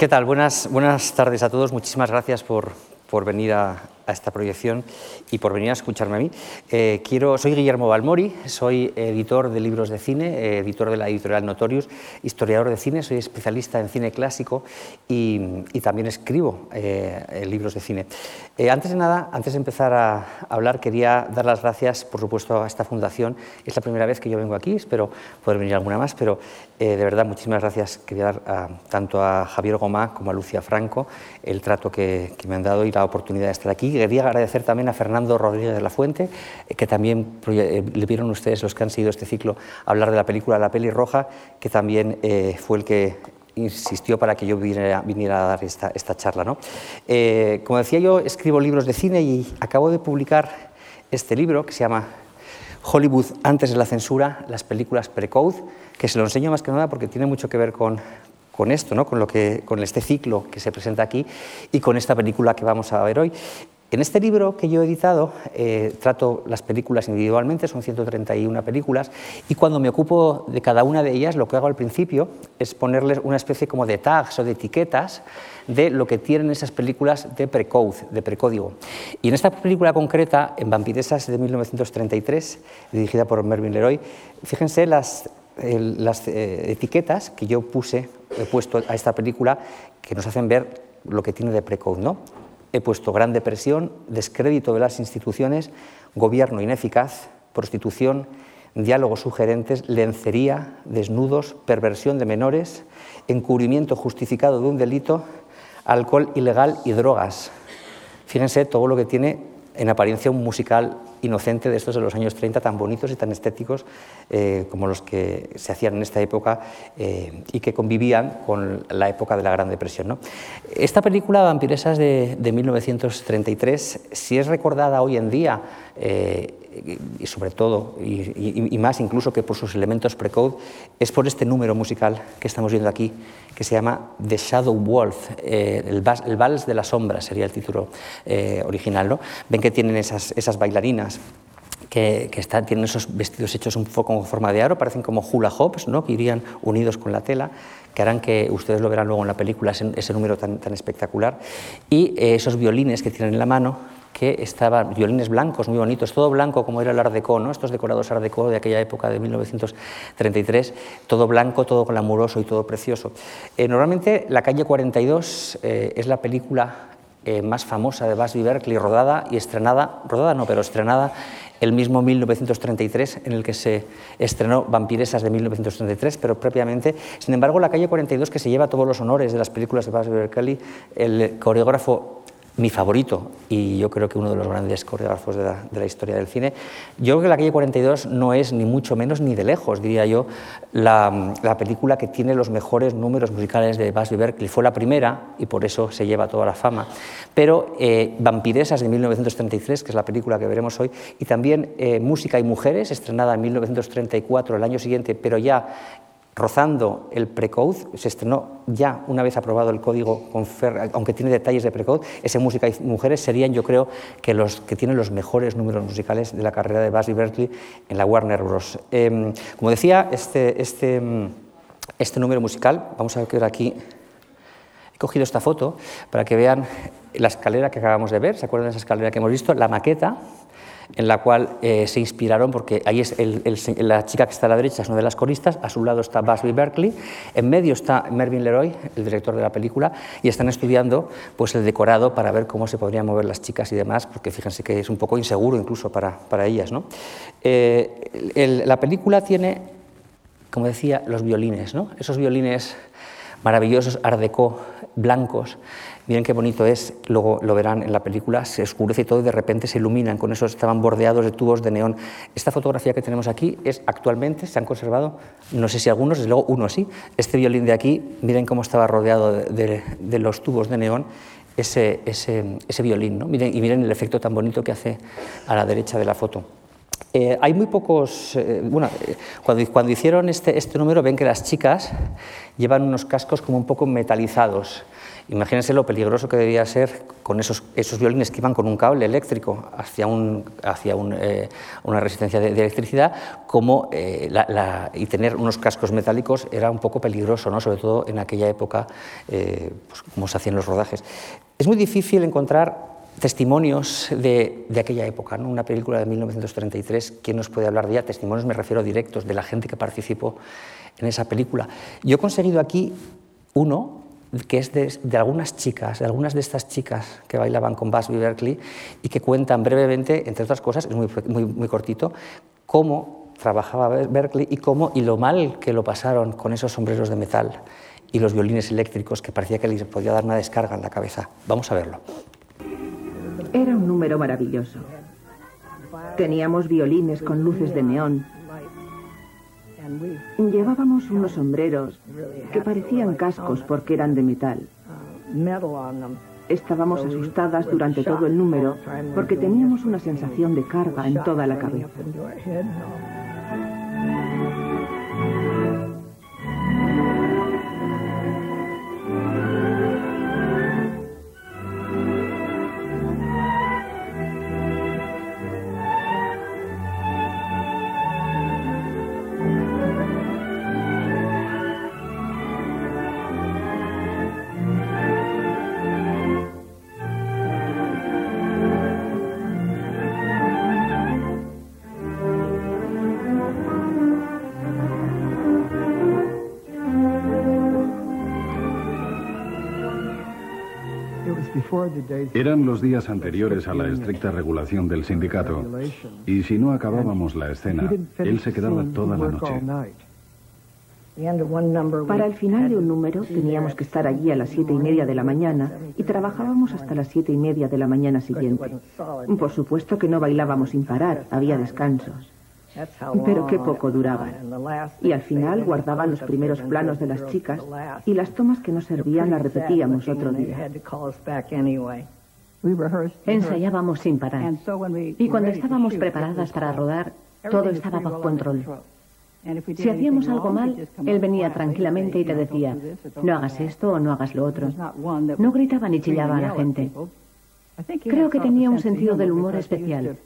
¿Qué tal? Buenas, buenas tardes a todos. Muchísimas gracias por, por venir a, a esta proyección y por venir a escucharme a mí. Eh, quiero, soy Guillermo Balmori, soy editor de libros de cine, eh, editor de la editorial Notorious, historiador de cine, soy especialista en cine clásico y, también escribo eh, libros de cine. antes de nada, antes de empezar a hablar, quería dar las gracias, por supuesto, a esta fundación. Es la primera vez que yo vengo aquí, espero poder venir alguna más, pero de verdad, muchísimas gracias. Quería dar tanto a Javier Gomá como a Lucia Franco el trato que me han dado y la oportunidad de estar aquí quería agradecer también a Fernando Rodríguez de la Fuente, eh, que también eh, le vieron ustedes, los que han seguido este ciclo, hablar de la película La Peli Roja, que también eh, fue el que insistió para que yo viniera, a dar esta, charla. ¿no? como decía, yo escribo libros de cine y acabo de publicar este libro que se llama Hollywood antes de la censura, las películas pre-code, que se lo enseño más que nada porque tiene mucho que ver con, con esto, ¿no? con, lo que, con este ciclo que se presenta aquí y con esta película que vamos a ver hoy. En este libro que yo he editado eh, trato las películas individualmente, son 131 películas, y cuando me ocupo de cada una de ellas, lo que hago al principio es ponerles una especie como de tags o de etiquetas de lo que tienen esas películas de precode, de precódigo. Y en esta película concreta, en Vampiresas de 1933, dirigida por Mervyn Leroy, fíjense las, las eh, etiquetas que yo puse, he puesto a esta película que nos hacen ver lo que tiene de precode, ¿no? He puesto gran depresión, descrédito de las instituciones, gobierno ineficaz, prostitución, diálogos sugerentes, lencería, desnudos, perversión de menores, encubrimiento justificado de un delito, alcohol ilegal y drogas. Fíjense todo lo que tiene en apariencia un musical inocente de estos de los años 30, tan bonitos y tan estéticos eh, como los que se hacían en esta época eh, y que convivían con la época de la Gran Depresión. Esta película, Vampiresas de, de, 1933, si es recordada hoy en día, eh, y sobre todo, y, más incluso que por sus elementos precode, es por este número musical que estamos viendo aquí, que se llama The Shadow Wolf, el, el, Vals de la Sombra sería el título original. ¿no? Ven que tienen esas, esas bailarinas que, están, tienen esos vestidos hechos un poco con forma de aro, parecen como hula hoops, ¿no? que irían unidos con la tela, que harán que ustedes lo verán luego en la película, ese, número tan, tan, espectacular. Y eh, esos violines que tienen en la mano, que estaban, violines blancos, muy bonitos, todo blanco como era el Art Deco, ¿no? estos decorados Art Deco de aquella época de 1933, todo blanco, todo glamuroso y todo precioso. Eh, normalmente la calle 42 eh, es la película eh, más famosa de Busby Berkeley, rodada y estrenada, rodada no, pero estrenada el mismo 1933 en el que se estrenó Vampiresas de 1933, pero propiamente, sin embargo, la calle 42 que se lleva todos los honores de las películas de Busby Berkeley, el coreógrafo mi favorito y yo creo que uno de los grandes coreógrafos de la, historia del cine. Yo creo que La calle 42 no es ni mucho menos ni de lejos, diría yo, la, película que tiene los mejores números musicales de Busby Berkeley. Fue la primera y por eso se lleva toda la fama. Pero eh, Vampiresas de 1933, que es la película que veremos hoy, y también eh, Música y Mujeres, estrenada en 1934, el año siguiente, pero ya rozando el precode, se estrenó ya una vez aprobado el código, aunque tiene detalles de precode, ese Música y Mujeres serían yo creo que los que tienen los mejores números musicales de la carrera de Busby Berkeley en la Warner Bros. Em, como decía, este, este, este número musical, vamos a ver aquí, he cogido esta foto para que vean la escalera que acabamos de ver, ¿se acuerdan de esa escalera que hemos visto? La maqueta, en la cual eh, se inspiraron, porque ahí es la chica que está a la derecha, es una de las coristas, a su lado está Busby Berkeley, en medio está Mervyn Leroy, el director de la película, y están estudiando pues, el decorado para ver cómo se podrían mover las chicas y demás, porque fíjense que es un poco inseguro incluso para, para ellas. ¿no? Eh, la película tiene, como decía, los violines, ¿no? esos violines maravillosos, art blancos, Miren qué bonito es, luego lo verán en la película, se oscurece todo y de repente se iluminan, con eso estaban bordeados de tubos de neón. Esta fotografía que tenemos aquí es actualmente, se han conservado, no sé si algunos, desde luego uno sí. Este violín de aquí, miren cómo estaba rodeado de, los tubos de neón ese, ese, ese violín, ¿no? miren, y miren el efecto tan bonito que hace a la derecha de la foto. Eh, hay muy pocos. Eh, bueno, eh, cuando, cuando, hicieron este, este, número, ven que las chicas llevan unos cascos como un poco metalizados. Imagínense lo peligroso que debía ser con esos, esos violines que iban con un cable eléctrico hacia, un, hacia un, una resistencia de, electricidad, como, la, y tener unos cascos metálicos era un poco peligroso, ¿no? sobre todo en aquella época, pues, como se hacían los rodajes. Es muy difícil encontrar testimonios de, aquella época, ¿no? una película de 1933, ¿quién nos puede hablar de ella? Testimonios me refiero directos de la gente que participó en esa película. Yo he conseguido aquí uno que es de, algunas chicas, de algunas de estas chicas que bailaban con Busby Berkeley y que cuentan brevemente, entre otras cosas, es muy, muy, muy cortito, cómo trabajaba Berkeley y cómo y lo mal que lo pasaron con esos sombreros de metal y los violines eléctricos que parecía que les podía dar una descarga en la cabeza. Vamos a verlo. Era un número maravilloso. Teníamos violines con luces de neón. Llevábamos unos sombreros que parecían cascos porque eran de metal. Estábamos asustadas durante todo el número porque teníamos una sensación de carga en toda la cabeza. Eran los días anteriores a la estricta regulación del sindicato, y si no acabábamos la escena, él se quedaba toda la noche. Para el final de un número teníamos que estar allí a las siete y media de la mañana y trabajábamos hasta las siete y media de la mañana siguiente. Por supuesto que no bailábamos sin parar, había descansos. Pero qué poco duraban. Y al final guardaban los primeros planos de las chicas y las tomas que no servían las repetíamos otro día. Ensayábamos sin parar. Y cuando estábamos preparadas para rodar, todo estaba bajo control. Si hacíamos algo mal, él venía tranquilamente y te decía, no hagas esto o no hagas lo otro. No gritaba ni chillaba a la gente. Creo que tenía un sentido del humor especial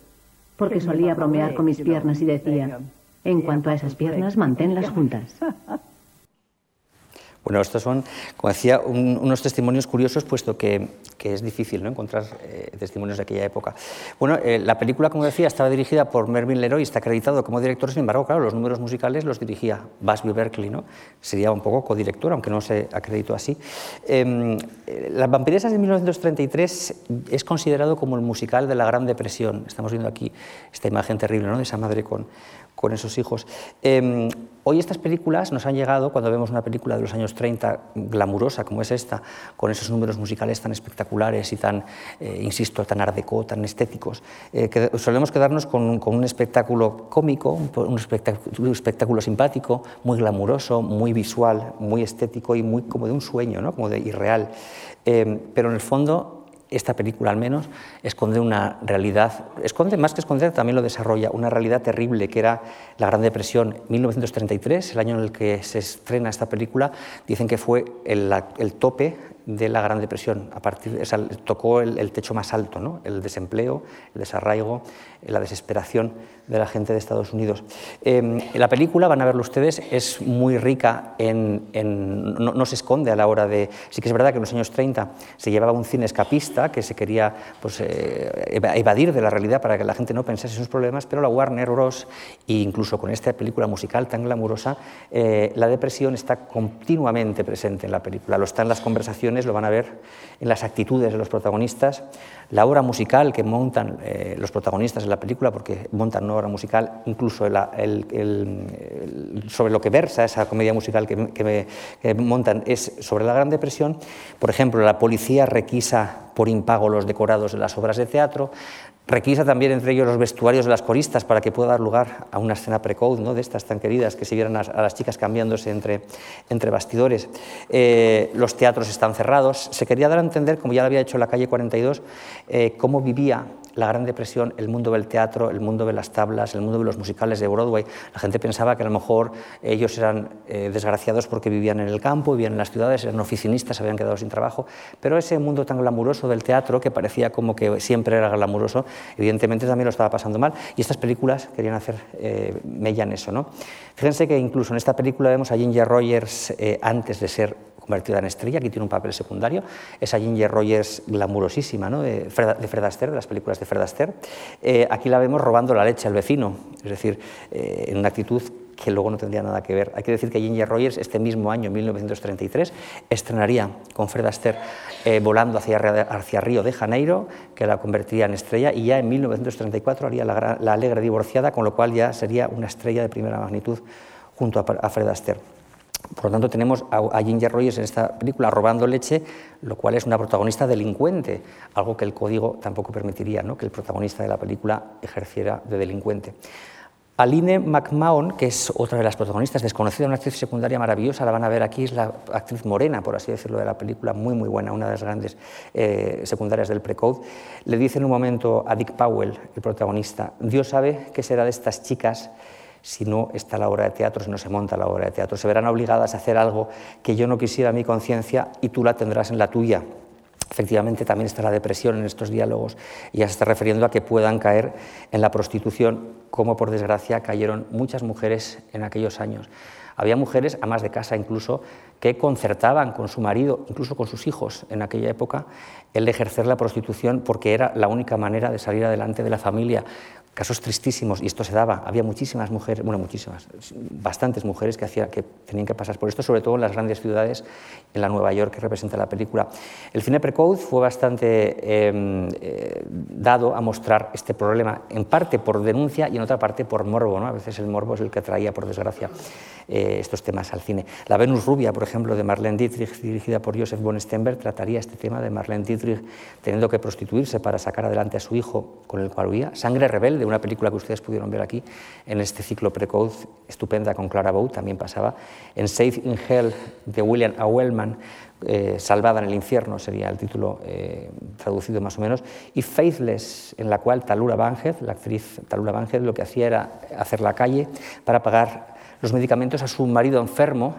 porque solía bromear con mis piernas y decía, en cuanto a esas piernas, manténlas juntas. Bueno, estos son, como decía, unos testimonios curiosos, puesto que, es difícil ¿no? encontrar eh, testimonios de aquella época. Bueno, eh, la película, como decía, estaba dirigida por Mervyn Leroy, está acreditado como director, sin embargo, claro, los números musicales los dirigía Busby Berkeley, ¿no? sería un poco codirector, aunque no se acreditó así. Em, eh, Las vampiresas de 1933 es considerado como el musical de la Gran Depresión. Estamos viendo aquí esta imagen terrible ¿no? de esa madre con, con esos hijos. Em, hoy estas películas nos han llegado, cuando vemos una película de los años 30 glamurosa como es esta, con esos números musicales tan espectaculares y tan, eh, insisto, tan art tan estéticos, eh, que solemos quedarnos con, un espectáculo cómico, un espectáculo, un espectáculo, simpático, muy glamuroso, muy visual, muy estético y muy como de un sueño, ¿no? como de irreal. Em, pero en el fondo esta película al menos, esconde una realidad, esconde más que esconder, también lo desarrolla, una realidad terrible que era la Gran Depresión 1933, el año en el que se estrena esta película, dicen que fue el, el tope de la Gran Depresión. A partir, tocó el, techo más alto, ¿no? el desempleo, el desarraigo, la desesperación de la gente de Estados Unidos. Eh, la película, van a verlo ustedes, es muy rica, en, no, se esconde a la hora de... Sí que es verdad que en los años 30 se llevaba un cine escapista que se quería pues, eh, evadir de la realidad para que la gente no pensase en sus problemas, pero la Warner Bros., e incluso con esta película musical tan glamurosa, eh, la depresión está continuamente presente en la película. Lo está en las conversaciones lo van a ver en las actitudes de los protagonistas, la obra musical que montan eh, los protagonistas en la película, porque montan una obra musical, incluso sobre lo que versa esa comedia musical que, que montan es sobre la Gran Depresión. Por ejemplo, la policía requisa por impago los decorados de las obras de teatro, Requisa también entre ellos los vestuarios de las coristas para que pueda dar lugar a una escena precoz ¿no? de estas tan queridas que se vieran a, las chicas cambiándose entre, entre bastidores. Eh, los teatros están cerrados. Se quería dar a entender, como ya lo había hecho la calle 42, eh, cómo vivía la Gran Depresión, el mundo del teatro, el mundo de las tablas, el mundo de los musicales de Broadway. La gente pensaba que a lo mejor ellos eran eh, desgraciados porque vivían en el campo, vivían en las ciudades, eran oficinistas, habían quedado sin trabajo, pero ese mundo tan glamuroso del teatro, que parecía como que siempre era glamuroso, evidentemente también lo estaba pasando mal, y estas películas querían hacer eh, mella en eso. ¿no? Fíjense que incluso en esta película vemos a Ginger Rogers eh, antes de ser convertida en estrella, aquí tiene un papel secundario, esa Ginger Rogers glamurosísima ¿no? de, Fred, Astaire, de las películas de Fred Astaire. Eh, aquí la vemos robando la leche al vecino, es decir, eh, en una actitud que luego no tendría nada que ver. Hay que decir que Ginger Rogers este mismo año, 1933, estrenaría con Fred Astaire eh, volando hacia, hacia, Río de Janeiro, que la convertiría en estrella, y ya en 1934 haría la, la Alegre Divorciada, con lo cual ya sería una estrella de primera magnitud junto a, a Fred Astaire. Por lo tanto, tenemos a Ginger Rogers en esta película robando leche, lo cual es una protagonista delincuente, algo que el código tampoco permitiría, ¿no? que el protagonista de la película ejerciera de delincuente. Aline McMahon, que es otra de las protagonistas, desconocida, una actriz secundaria maravillosa, la van a ver aquí, es la actriz morena, por así decirlo, de la película, muy, muy buena, una de las grandes eh, secundarias del Precode, le dice en un momento a Dick Powell, el protagonista, Dios sabe qué será de estas chicas si no está la obra de teatro, si no se monta la obra de teatro. Se verán obligadas a hacer algo que yo no quisiera en mi conciencia y tú la tendrás en la tuya. Efectivamente, también está la depresión en estos diálogos y ya se está refiriendo a que puedan caer en la prostitución, como por desgracia cayeron muchas mujeres en aquellos años. Había mujeres, amas de casa incluso, que concertaban con su marido, incluso con sus hijos en aquella época, el ejercer la prostitución porque era la única manera de salir adelante de la familia casos tristísimos, y esto se daba, había muchísimas mujeres, bueno, muchísimas, bastantes mujeres que, hacía, que tenían que pasar por esto, sobre todo en las grandes ciudades, en la Nueva York que representa la película. El cine precode fue bastante em, eh, dado a mostrar este problema, en parte por denuncia y en otra parte por morbo, ¿no? a veces el morbo es el que traía, por desgracia, eh, estos temas al cine. La Venus Rubia, por ejemplo, de Marlene Dietrich, dirigida por Joseph von Stenberg, trataría este tema de Marlene Dietrich teniendo que prostituirse para sacar adelante a su hijo con el cual huía. Sangre Rebelde, una película que ustedes pudieron ver aquí en este ciclo Precode, estupenda con Clara Bow, también pasaba. En Safe in Hell de William A. Eh, Salvada en el infierno sería el título eh, traducido más o menos, y Faithless, en la cual Talula Banhead, la actriz Talula Banhead, lo que hacía era hacer la calle para pagar los medicamentos a su marido enfermo,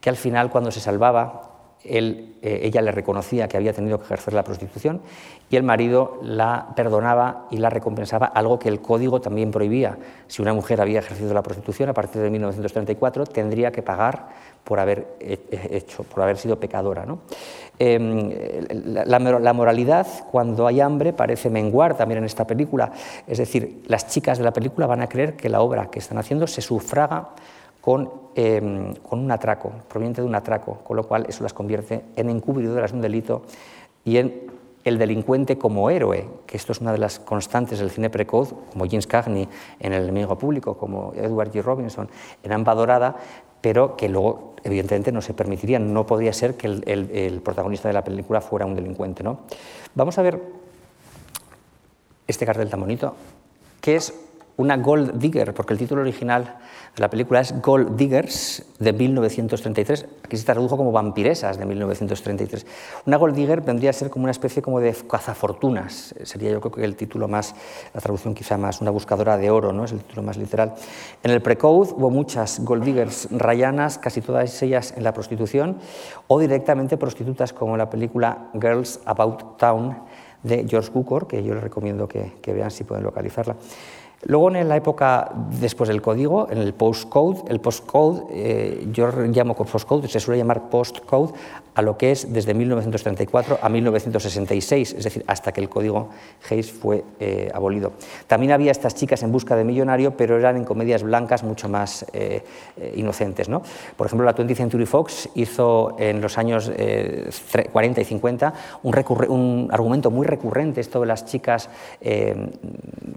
que al final, cuando se salvaba, eh, ella le reconocía que había tenido que ejercer la prostitución y el marido la perdonaba y la recompensaba, algo que el código también prohibía. Si una mujer había ejercido la prostitución a partir de 1934, tendría que pagar por haber hecho, por haber sido pecadora. ¿no? Em, la, la, moralidad, cuando hay hambre, parece menguar también en esta película. Es decir, las chicas de la película van a creer que la obra que están haciendo se sufraga Em, con, un atraco, proveniente de un atraco, con lo cual eso las convierte en encubridoras de un delito y en el delincuente como héroe, que esto es una de las constantes del cine precoz, como James Cagney en El enemigo público, como Edward G. Robinson en Amba Dorada, pero que luego, evidentemente, no se permitiría, no podría ser que el, protagonista de la película fuera un delincuente. ¿no? Vamos a ver este cartel tan bonito, que es una gold digger, porque el título original la película es Gold Diggers de 1933. Aquí se tradujo como Vampiresas de 1933. Una Gold Digger vendría a ser como una especie como de cazafortunas. Sería yo creo que el título más, la traducción quizá más, una buscadora de oro, ¿no? es el título más literal. En el Precode hubo muchas Gold Diggers rayanas, casi todas ellas en la prostitución, o directamente prostitutas como la película Girls About Town de George Cukor, que yo les recomiendo que vean si pueden localizarla. Luego, en la época después del código, en el postcode, el postcode, eh, yo llamo postcode, se suele llamar postcode a lo que es desde 1934 a 1966, es decir, hasta que el código Hayes fue eh, abolido. También había estas chicas en busca de millonario, pero eran en comedias blancas mucho más eh, inocentes. ¿no? Por ejemplo, la 20th Century Fox hizo en los años 40 y 50 un, un, argumento muy recurrente, esto de las chicas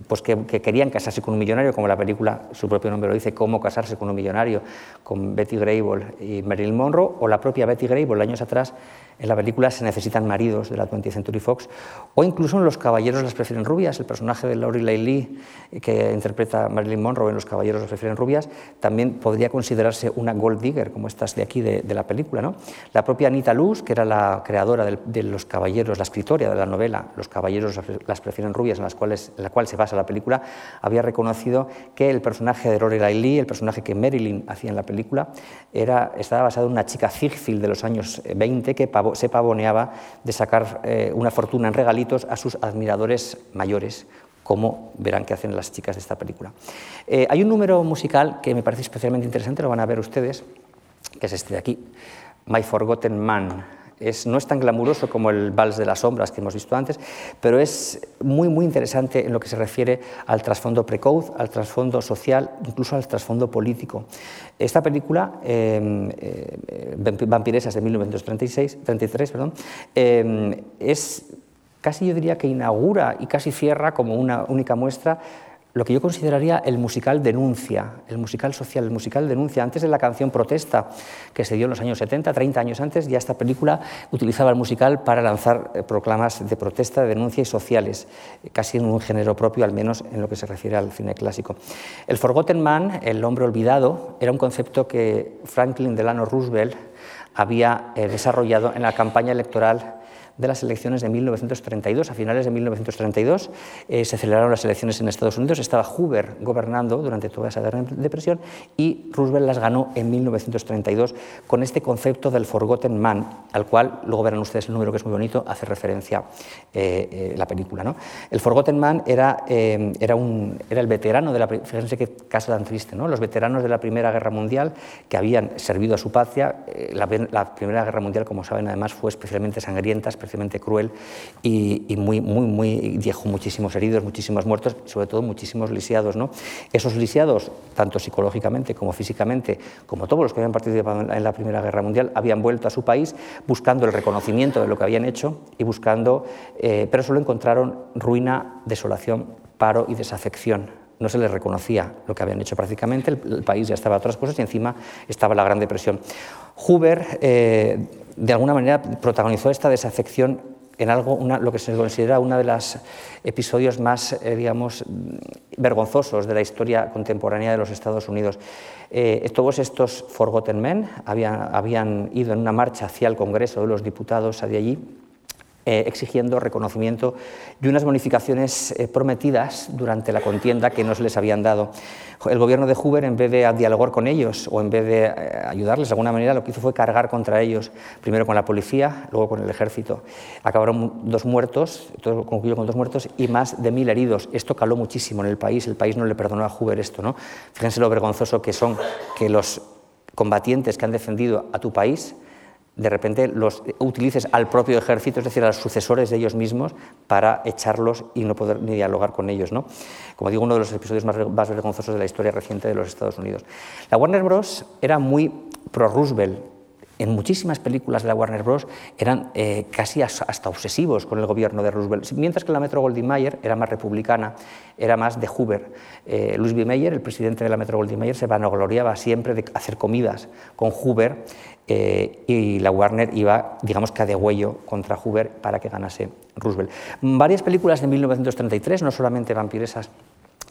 pues que, que querían casarse con un millonario, como la película, su propio nombre lo dice, Cómo casarse con un millonario, con Betty Grable y Marilyn Monroe, o la propia Betty Grable años atrás En la película se necesitan maridos de la 20th Century Fox, o incluso en Los Caballeros las prefieren rubias, el personaje de Lorelei Lee, que interpreta Marilyn Monroe en Los Caballeros las prefieren rubias, también podría considerarse una gold digger, como estas de aquí de, la película. ¿no? La propia Anita Luz, que era la creadora de, Los Caballeros, la escritora de la novela Los Caballeros las prefieren rubias, en, las cuales, la cual se basa la película, había reconocido que el personaje de Lorelei Lee, el personaje que Marilyn hacía en la película, era, estaba basado en una chica Ziegfeld de los años 20 que se pavoneaba de sacar eh, una fortuna en regalitos a sus admiradores mayores, como verán que hacen las chicas de esta película. Eh, hay un número musical que me parece especialmente interesante, lo van a ver ustedes, que es este de aquí, My Forgotten Man no es tan glamuroso como el Vals de las Sombras que hemos visto antes, pero es muy, muy interesante en lo que se refiere al trasfondo precoz, al trasfondo social, incluso al trasfondo político. Esta película, eh, eh, Vampiresas de 1936, 33, perdón, eh, es casi yo diría que inaugura y casi cierra como una única muestra lo que yo consideraría el musical denuncia, el musical social, el musical denuncia. Antes de la canción Protesta, que se dio en los años 70, 30 años antes, ya esta película utilizaba el musical para lanzar eh, proclamas de protesta, de denuncia y sociales, casi en un género propio, al menos en lo que se refiere al cine clásico. El Forgotten Man, el hombre olvidado, era un concepto que Franklin Delano Roosevelt había eh, desarrollado en la campaña electoral de las elecciones de 1932. A finales de 1932 eh, se celebraron las elecciones en Estados Unidos, estaba Hoover gobernando durante toda esa depresión y Roosevelt las ganó en 1932 con este concepto del Forgotten Man, al cual, luego verán ustedes el número que es muy bonito, hace referencia eh, eh, la película. ¿no? El Forgotten Man era, era, un, era el veterano de la... Fíjense qué caso tan triste, ¿no? los veteranos de la Primera Guerra Mundial que habían servido a su patria. La, la Primera Guerra Mundial, como saben, además fue especialmente sangrienta, especialmente cruel y, muy, muy, muy, dejó muchísimos heridos, muchísimos muertos, sobre todo muchísimos lisiados. ¿no? Esos lisiados, tanto psicológicamente como físicamente, como todos los que habían participado en la Primera Guerra Mundial, habían vuelto a su país buscando el reconocimiento de lo que habían hecho y buscando, eh, pero solo encontraron ruina, desolación, paro y desafección no se les reconocía lo que habían hecho prácticamente, el, país ya estaba a otras cosas y encima estaba la Gran Depresión. Eh, de alguna manera, protagonizó esta desafección en algo, lo que se considera uno de los episodios más, eh, digamos, vergonzosos de la historia contemporánea de los Estados Unidos. Eh, todos estos Forgotten Men habían, habían, ido en una marcha hacia el Congreso de los Diputados de allí eh, exigiendo reconocimiento y unas bonificaciones eh, prometidas durante la contienda que no se les habían dado. El gobierno de Hoover, en vez de dialogar con ellos o en vez de eh, ayudarles de alguna manera, lo que hizo fue cargar contra ellos, primero con la policía, luego con el ejército. Acabaron dos muertos, todo concluyó con dos muertos y más de mil heridos. Esto caló muchísimo en el país, el país no le perdonó a Hoover esto. ¿no? Fíjense lo vergonzoso que son que los combatientes que han defendido a tu país de repente los utilices al propio ejército, es decir, a los sucesores de ellos mismos, para echarlos y no poder ni dialogar con ellos. ¿no? Como digo, uno de los episodios más, vergonzosos de la historia reciente de los Estados Unidos. La Warner Bros. era muy pro-Roosevelt, en muchísimas películas de la Warner Bros. eran eh, casi hasta obsesivos con el gobierno de Roosevelt, mientras que la Metro Goldwyn Mayer era más republicana, era más de Hoover. Eh, Louis B. Mayer, el presidente de la Metro Goldwyn Mayer, se vanagloriaba siempre de hacer comidas con Hoover eh, y la Warner iba, digamos que a degüello contra Hoover para que ganase Roosevelt. Varias películas de 1933, no solamente vampiresas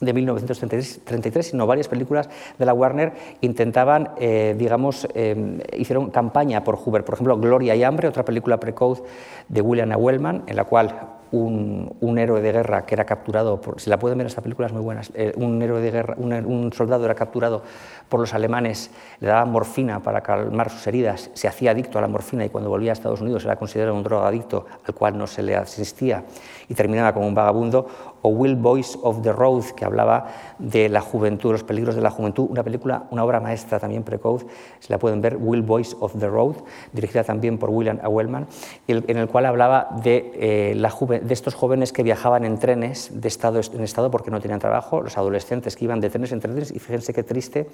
de 1933, sino varias películas de la Warner intentaban, eh, digamos, eh, hicieron campaña por Hoover. Por ejemplo, Gloria y Hambre, otra película precoz de William A. Wellman, en la cual un, héroe de guerra que era capturado, por, si la pueden ver, esta película es muy buena, eh, un héroe de guerra, un, soldado era capturado por los alemanes, le daban morfina para calmar sus heridas, se hacía adicto a la morfina y cuando volvía a Estados Unidos era considerado un drogadicto al cual no se le asistía y terminaba como un vagabundo, o Will Boys of the Road, que hablaba de la juventud, los peligros de la juventud, una película, una obra maestra también precoz, se la pueden ver, Will Boys of the Road, dirigida también por William A. Wellman, en el cual hablaba de, eh, la de estos jóvenes que viajaban en trenes de estado en estado porque no tenían trabajo, los adolescentes que iban de trenes en trenes, y fíjense qué triste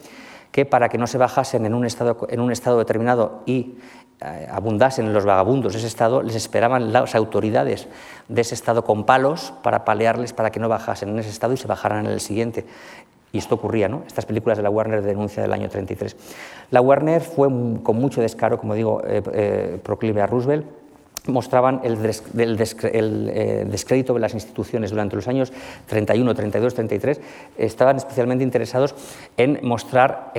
que para que no se bajasen en un estado, en un estado determinado y eh, abundasen los vagabundos de ese estado, les esperaban las autoridades de ese estado con palos para palearles para que no bajasen en ese estado y se bajaran en el siguiente. Y esto ocurría, ¿no? Estas películas de la Warner de denuncia del año 33. La Warner fue con mucho descaro, como digo, eh, eh, proclive a Roosevelt, mostraban el, eh, descrédito de las instituciones durante los años 31, 32, 33, estaban especialmente interesados en mostrar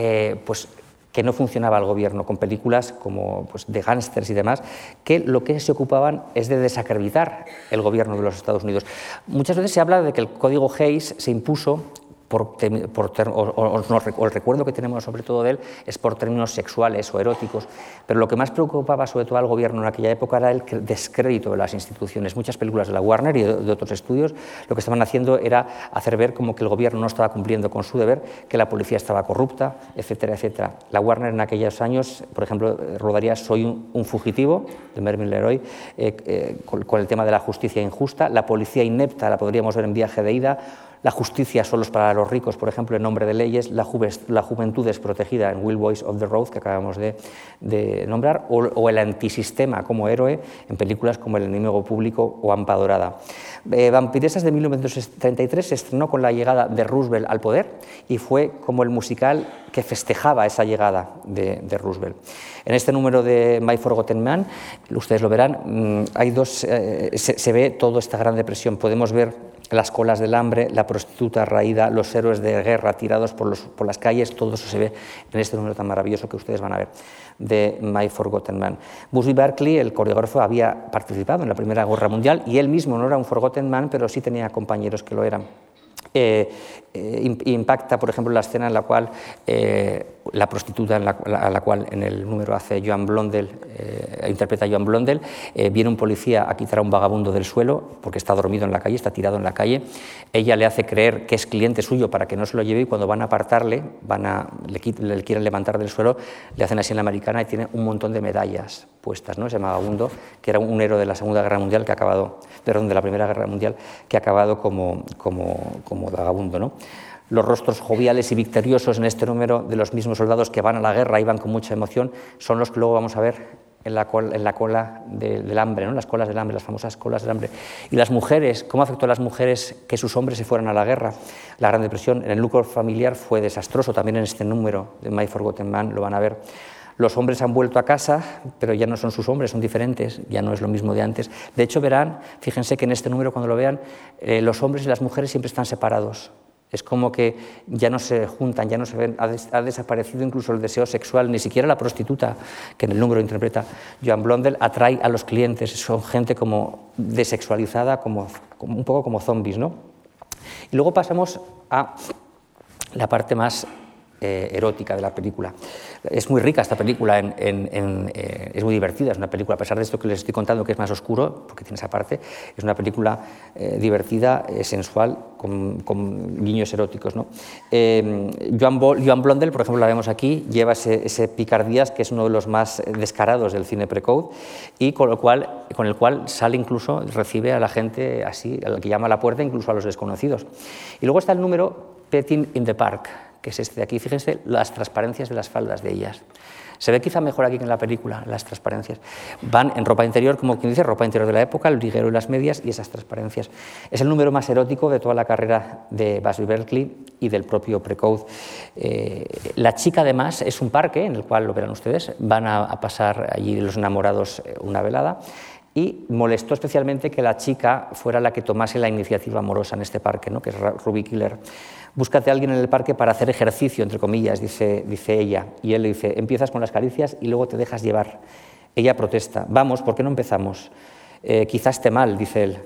pues, que no funcionaba el gobierno, con películas como pues, de gángsters y demás, que lo que se ocupaban es de desacreditar el gobierno de los Estados Unidos. Muchas veces se habla de que el código Hayes se impuso por, o, el recuerdo que tenemos sobre todo de él es por términos sexuales o eróticos, pero lo que más preocupaba sobre todo al gobierno en aquella época era el descrédito de las instituciones. Muchas películas de la Warner y de, otros estudios lo que estaban haciendo era hacer ver como que el gobierno no estaba cumpliendo con su deber, que la policía estaba corrupta, etcétera, etcétera. La Warner en aquellos años, por ejemplo, rodaría Soy un, fugitivo, de Mervyn Leroy, eh, eh, con el tema de la justicia injusta, la policía inepta la podríamos ver en Viaje de Ida, la justicia solo es para los ricos, por ejemplo, en nombre de leyes, la, juventud es protegida en Will Boys of the Road, que acabamos de, nombrar, o, el antisistema como héroe en películas como El enemigo público o Ampa Dorada. Eh, Vampiresas de 1933 se estrenó con la llegada de Roosevelt al poder y fue como el musical que festejaba esa llegada de, Roosevelt. En este número de My Forgotten Man, ustedes lo verán, mm, hay dos, eh, se, se ve toda esta gran depresión. Podemos ver las colas del hambre, la prostituta raída, los héroes de guerra tirados por, por, las calles, todo eso se ve en este número tan maravilloso que ustedes van a ver de My Forgotten Man. Busby Berkeley, el coreógrafo, había participado en la Primera Guerra Mundial y él mismo no era un Forgotten Man, pero sí tenía compañeros que lo eran. Eh, eh, impacta, por ejemplo, la escena en la cual eh, la prostituta, a la cual en el número hace Joan Blondel, interpreta Joan Blondel, viene un policía a quitar a un vagabundo del suelo porque está dormido en la calle, está tirado en la calle. Ella le hace creer que es cliente suyo para que no se lo lleve y cuando van a apartarle, van a, le, le quieren levantar del suelo, le hacen así en la americana y tiene un montón de medallas puestas, ¿no? ese vagabundo, que era un héroe de la Segunda Guerra Mundial que ha acabado, perdón, de la Primera Guerra Mundial, que ha acabado como, como, como vagabundo. ¿no? Los rostros joviales y victoriosos en este número de los mismos soldados que van a la guerra y van con mucha emoción son los que luego vamos a ver en la cola, del hambre, ¿no? las colas del hambre, las famosas colas del hambre. Y las mujeres, ¿cómo afectó a las mujeres que sus hombres se fueran a la guerra? La Gran Depresión en el núcleo familiar fue desastroso, también en este número de My Forgotten Man lo van a ver. Los hombres han vuelto a casa, pero ya no son sus hombres, son diferentes, ya no es lo mismo de antes. De hecho, verán, fíjense que en este número, cuando lo vean, eh, los hombres y las mujeres siempre están separados. Es como que ya no se juntan, ya no se ven, ha, desaparecido incluso el deseo sexual, ni siquiera la prostituta, que en el número interpreta Joan Blondel, atrae a los clientes, son gente como desexualizada, como, un poco como zombies. ¿no? Y luego pasamos a la parte más eh, erótica de la película. Es muy rica esta película, eh, es muy divertida, es una película, a pesar de esto que les estoy contando, que es más oscuro, porque tiene esa parte, es una película eh, divertida, sensual, con, con, guiños eróticos. ¿no? Joan, Joan, Blondel, por ejemplo, la vemos aquí, lleva ese, picardías que es uno de los más descarados del cine pre-code y con, lo cual, con el cual sale incluso, recibe a la gente así, al que llama a la puerta, incluso a los desconocidos. Y luego está el número Petting in the Park, que es este de aquí. Fíjense las transparencias de las faldas de ellas. Se ve quizá mejor aquí que en la película, las transparencias. Van en ropa interior, como quien dice, ropa interior de la época, el liguero y las medias y esas transparencias. Es el número más erótico de toda la carrera de Busby Berkeley y del propio Precode. Eh, la chica, además, es un parque en el cual, lo verán ustedes, van a, a pasar allí los enamorados eh, una velada y molestó especialmente que la chica fuera la que tomase la iniciativa amorosa en este parque, ¿no? que es Ruby Killer búscate a alguien en el parque para hacer ejercicio, entre comillas, dice, ella. Y él le dice, empiezas con las caricias y luego te dejas llevar. Ella protesta, vamos, ¿por qué no empezamos? Eh, quizás esté mal, dice él.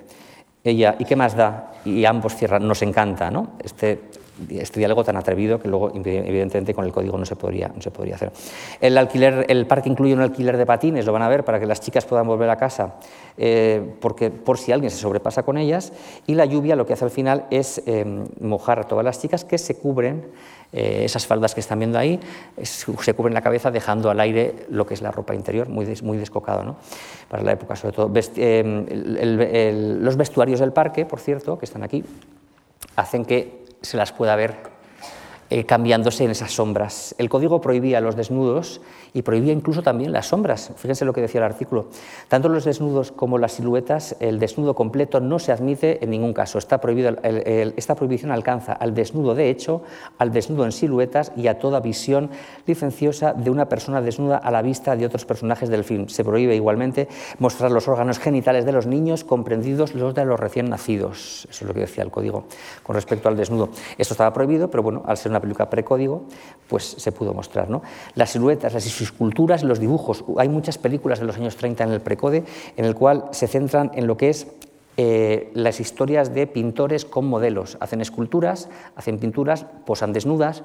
Ella, ¿y qué más da? Y ambos cierran, nos encanta, ¿no? Este este diálogo tan atrevido que luego, evidentemente, con el código no se podría, no se podría hacer. El, alquiler, el parque incluye un alquiler de patines, lo van a ver, para que las chicas puedan volver a casa, eh, porque, por si alguien se sobrepasa con ellas. Y la lluvia lo que hace al final es eh, mojar a todas las chicas que se cubren, eh, esas faldas que están viendo ahí, se cubren la cabeza dejando al aire lo que es la ropa interior, muy, muy descocado ¿no? para la época, sobre todo. los vestuarios del parque, por cierto, que están aquí, hacen que se las pueda ver eh, cambiándose en esas sombras. El código prohibía los desnudos y prohibía incluso también las sombras. Fíjense lo que decía el artículo. Tanto los desnudos como las siluetas, el desnudo completo no se admite en ningún caso. Está prohibido, esta prohibición alcanza al desnudo de hecho, al desnudo en siluetas y a toda visión licenciosa de una persona desnuda a la vista de otros personajes del film. Se prohíbe igualmente mostrar los órganos genitales de los niños, comprendidos los de los recién nacidos. Eso es lo que decía el código con respecto al desnudo. Esto estaba prohibido, pero bueno, al ser una precódigo, pues se pudo mostrar. ¿no? Las siluetas, las esculturas los dibujos. Hay muchas películas de los años 30 en el precode en el cual se centran en lo que es eh, las historias de pintores con modelos. Hacen esculturas, hacen pinturas, posan desnudas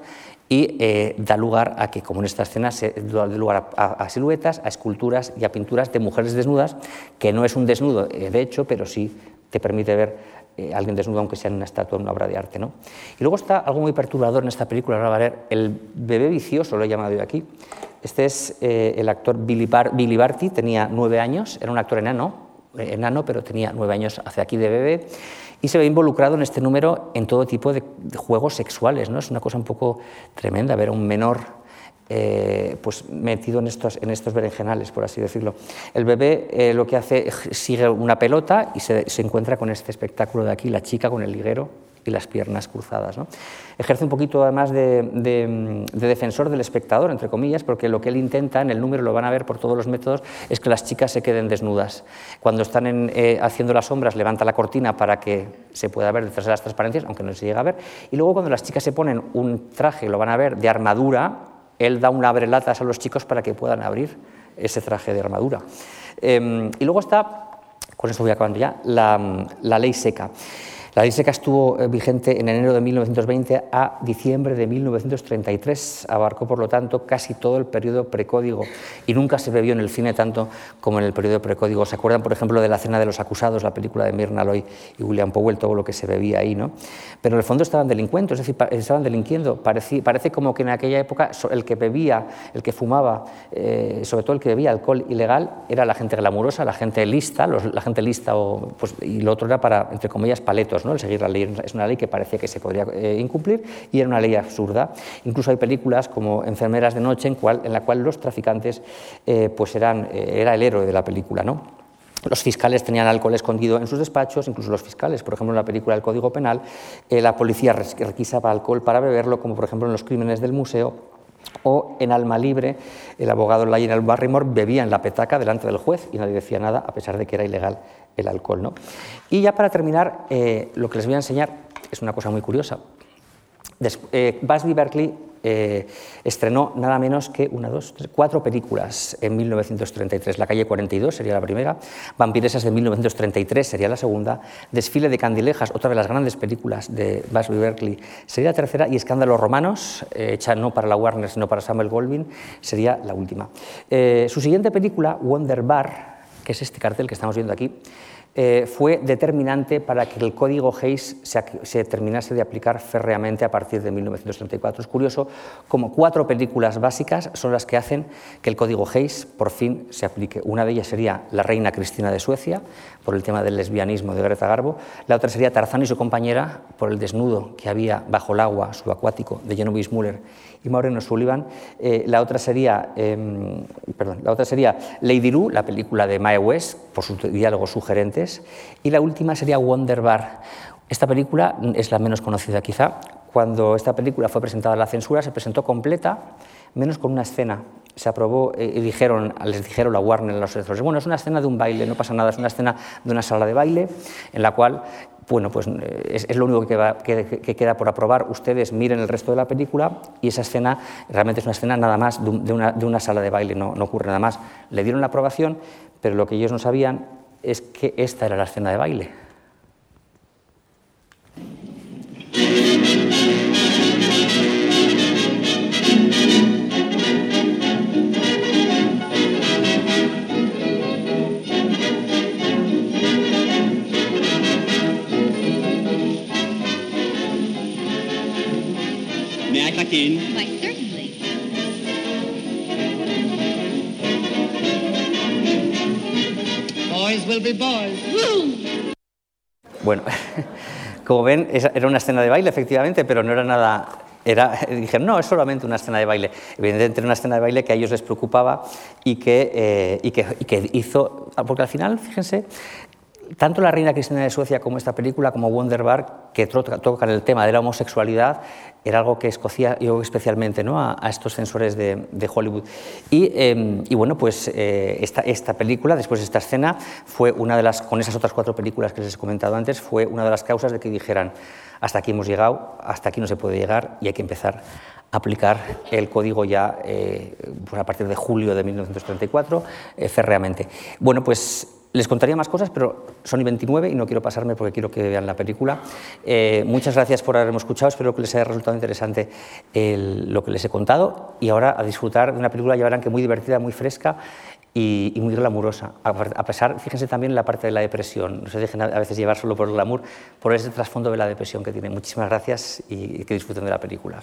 y eh, da lugar a que, como en esta escena, se da lugar a, siluetas, a esculturas y a pinturas de mujeres desnudas, que no es un desnudo eh, de hecho, pero sí te permite ver eh, alguien desnudo, aunque sea en una estatua, en una obra de arte. ¿no? Y luego está algo muy perturbador en esta película, ahora va ver, el bebé vicioso, lo he llamado yo aquí. Este es eh, el actor Billy, Barty, tenía nueve años, era un actor enano, eh, enano, pero tenía nueve años hacia aquí de bebé, y se ve involucrado en este número en todo tipo de juegos sexuales. ¿no? Es una cosa un poco tremenda ver a un menor eh, pues metido en estos, en estos berenjenales, por así decirlo. El bebé eh, lo que hace sigue una pelota y se, encuentra con este espectáculo de aquí, la chica con el liguero y las piernas cruzadas. ¿no? Ejerce un poquito además de, defensor del espectador, entre comillas, porque lo que él intenta, en el número lo van a ver por todos los métodos, es que las chicas se queden desnudas. Cuando están eh, haciendo las sombras, levanta la cortina para que se pueda ver detrás de las transparencias, aunque no se llega a ver. Y luego cuando las chicas se ponen un traje, lo van a ver, de armadura, él da una abrelatas a los chicos para que puedan abrir ese traje de armadura. Em, y luego está, con esto voy acabando ya, la ley seca. La ley estuvo eh, vigente en enero de 1920 a diciembre de 1933. Abarcó, por lo tanto, casi todo el periodo precódigo y nunca se bebió en el cine tanto como en el periodo precódigo. ¿Se acuerdan, por ejemplo, de La cena de los acusados, la película de Myrna Loy y William Powell, todo lo que se bebía ahí? ¿no? Pero en el fondo estaban delincuentes, es decir, estaban delinquiendo. Parece, parece como que en aquella época el que bebía, el que fumaba, eh, sobre todo el que bebía alcohol ilegal, era la gente glamurosa, la gente lista, la gente lista, o, pues, y lo otro era para, entre comillas, paletos. El seguir la ley es una ley que parecía que se podría eh, incumplir y era una ley absurda. Incluso hay películas como Enfermeras de Noche en, la cual los traficantes eh, pues eran, eh, era el héroe de la película. ¿no? Los fiscales tenían alcohol escondido en sus despachos, incluso los fiscales. Por ejemplo, en la película del Código Penal, la policía requisaba alcohol para beberlo, como por ejemplo en los crímenes del museo o en Alma Libre, el abogado Lionel Barrymore bebía en la petaca delante del juez y nadie decía nada, a pesar de que era ilegal el alcohol. ¿no? Y ya para terminar, eh, lo que les voy a enseñar es una cosa muy curiosa. Eh, Busby Berkeley eh, estrenó nada menos que una, dos, cuatro películas en 1933. La calle 42 sería la primera, Vampiresas de 1933 sería la segunda, Desfile de Candilejas, otra de las grandes películas de Busby Berkeley, sería la tercera y Escándalos Romanos, eh, hecha no para la Warner sino para Samuel Goldwyn, sería la última. Eh, su siguiente película, Wonder Bar, que es este cartel que estamos viendo aquí, eh, fue determinante para que el código Hayes se, terminase de aplicar férreamente a partir de 1934. Es curioso como cuatro películas básicas son las que hacen que el código Hayes por fin se aplique. Una de ellas sería La reina Cristina de Suecia, por el tema del lesbianismo de Greta Garbo. La otra sería Tarzán y su compañera, por el desnudo que había bajo el agua subacuático de Genovese Muller y Maureen Sullivan. Eh, la, otra sería, em, perdón, la otra sería Lady Lou, la película de Mae West, por sus diálogos sugerentes. Y la última sería Wonder Bar. Esta película es la menos conocida quizá. Cuando esta película fue presentada a la censura, se presentó completa, menos con una escena. Se aprobó eh, y dijeron, les dijeron la Warner, los editores, bueno, es una escena de un baile, no pasa nada, es una escena de una sala de baile en la cual bueno, pues es, lo único que, queda por aprobar. Ustedes miren el resto de la película y esa escena realmente es una escena nada más de, una, sala de baile, no, no ocurre nada más. Le dieron la aprobación, pero lo que ellos no sabían es que esta era la escena de baile. Bueno, como ven, era una escena de baile, efectivamente, pero no era nada era, dijeron, no, es solamente una escena de baile. Evidentemente era una escena de baile que a ellos les preocupaba y que, eh, y que, y que hizo, porque al final, fíjense, tanto La Reina Cristina de Suecia como esta película, como Wonderbar, que tocan el tema de la homosexualidad, era algo que escocía yo especialmente ¿no? a, estos censores de, Hollywood. Y, em, y, bueno, pues eh, esta, esta, película, después de esta escena, fue una de las, con esas otras cuatro películas que les he comentado antes, fue una de las causas de que dijeran, hasta aquí hemos llegado, hasta aquí no se puede llegar y hay que empezar a aplicar el código ya eh, pues a partir de julio de 1934 eh, férreamente. Bueno, pues les contaría más cosas, pero son y 29 y no quiero pasarme porque quiero que vean la película. Eh, muchas gracias por haberme escuchado, espero que les haya resultado interesante lo que les he contado y ahora a disfrutar de una película, ya verán que muy divertida, muy fresca y, muy glamurosa. A pesar, fíjense también en la parte de la depresión, no se dejen a veces llevar solo por el glamour, por ese trasfondo de la depresión que tiene. Muchísimas gracias y que disfruten de la película.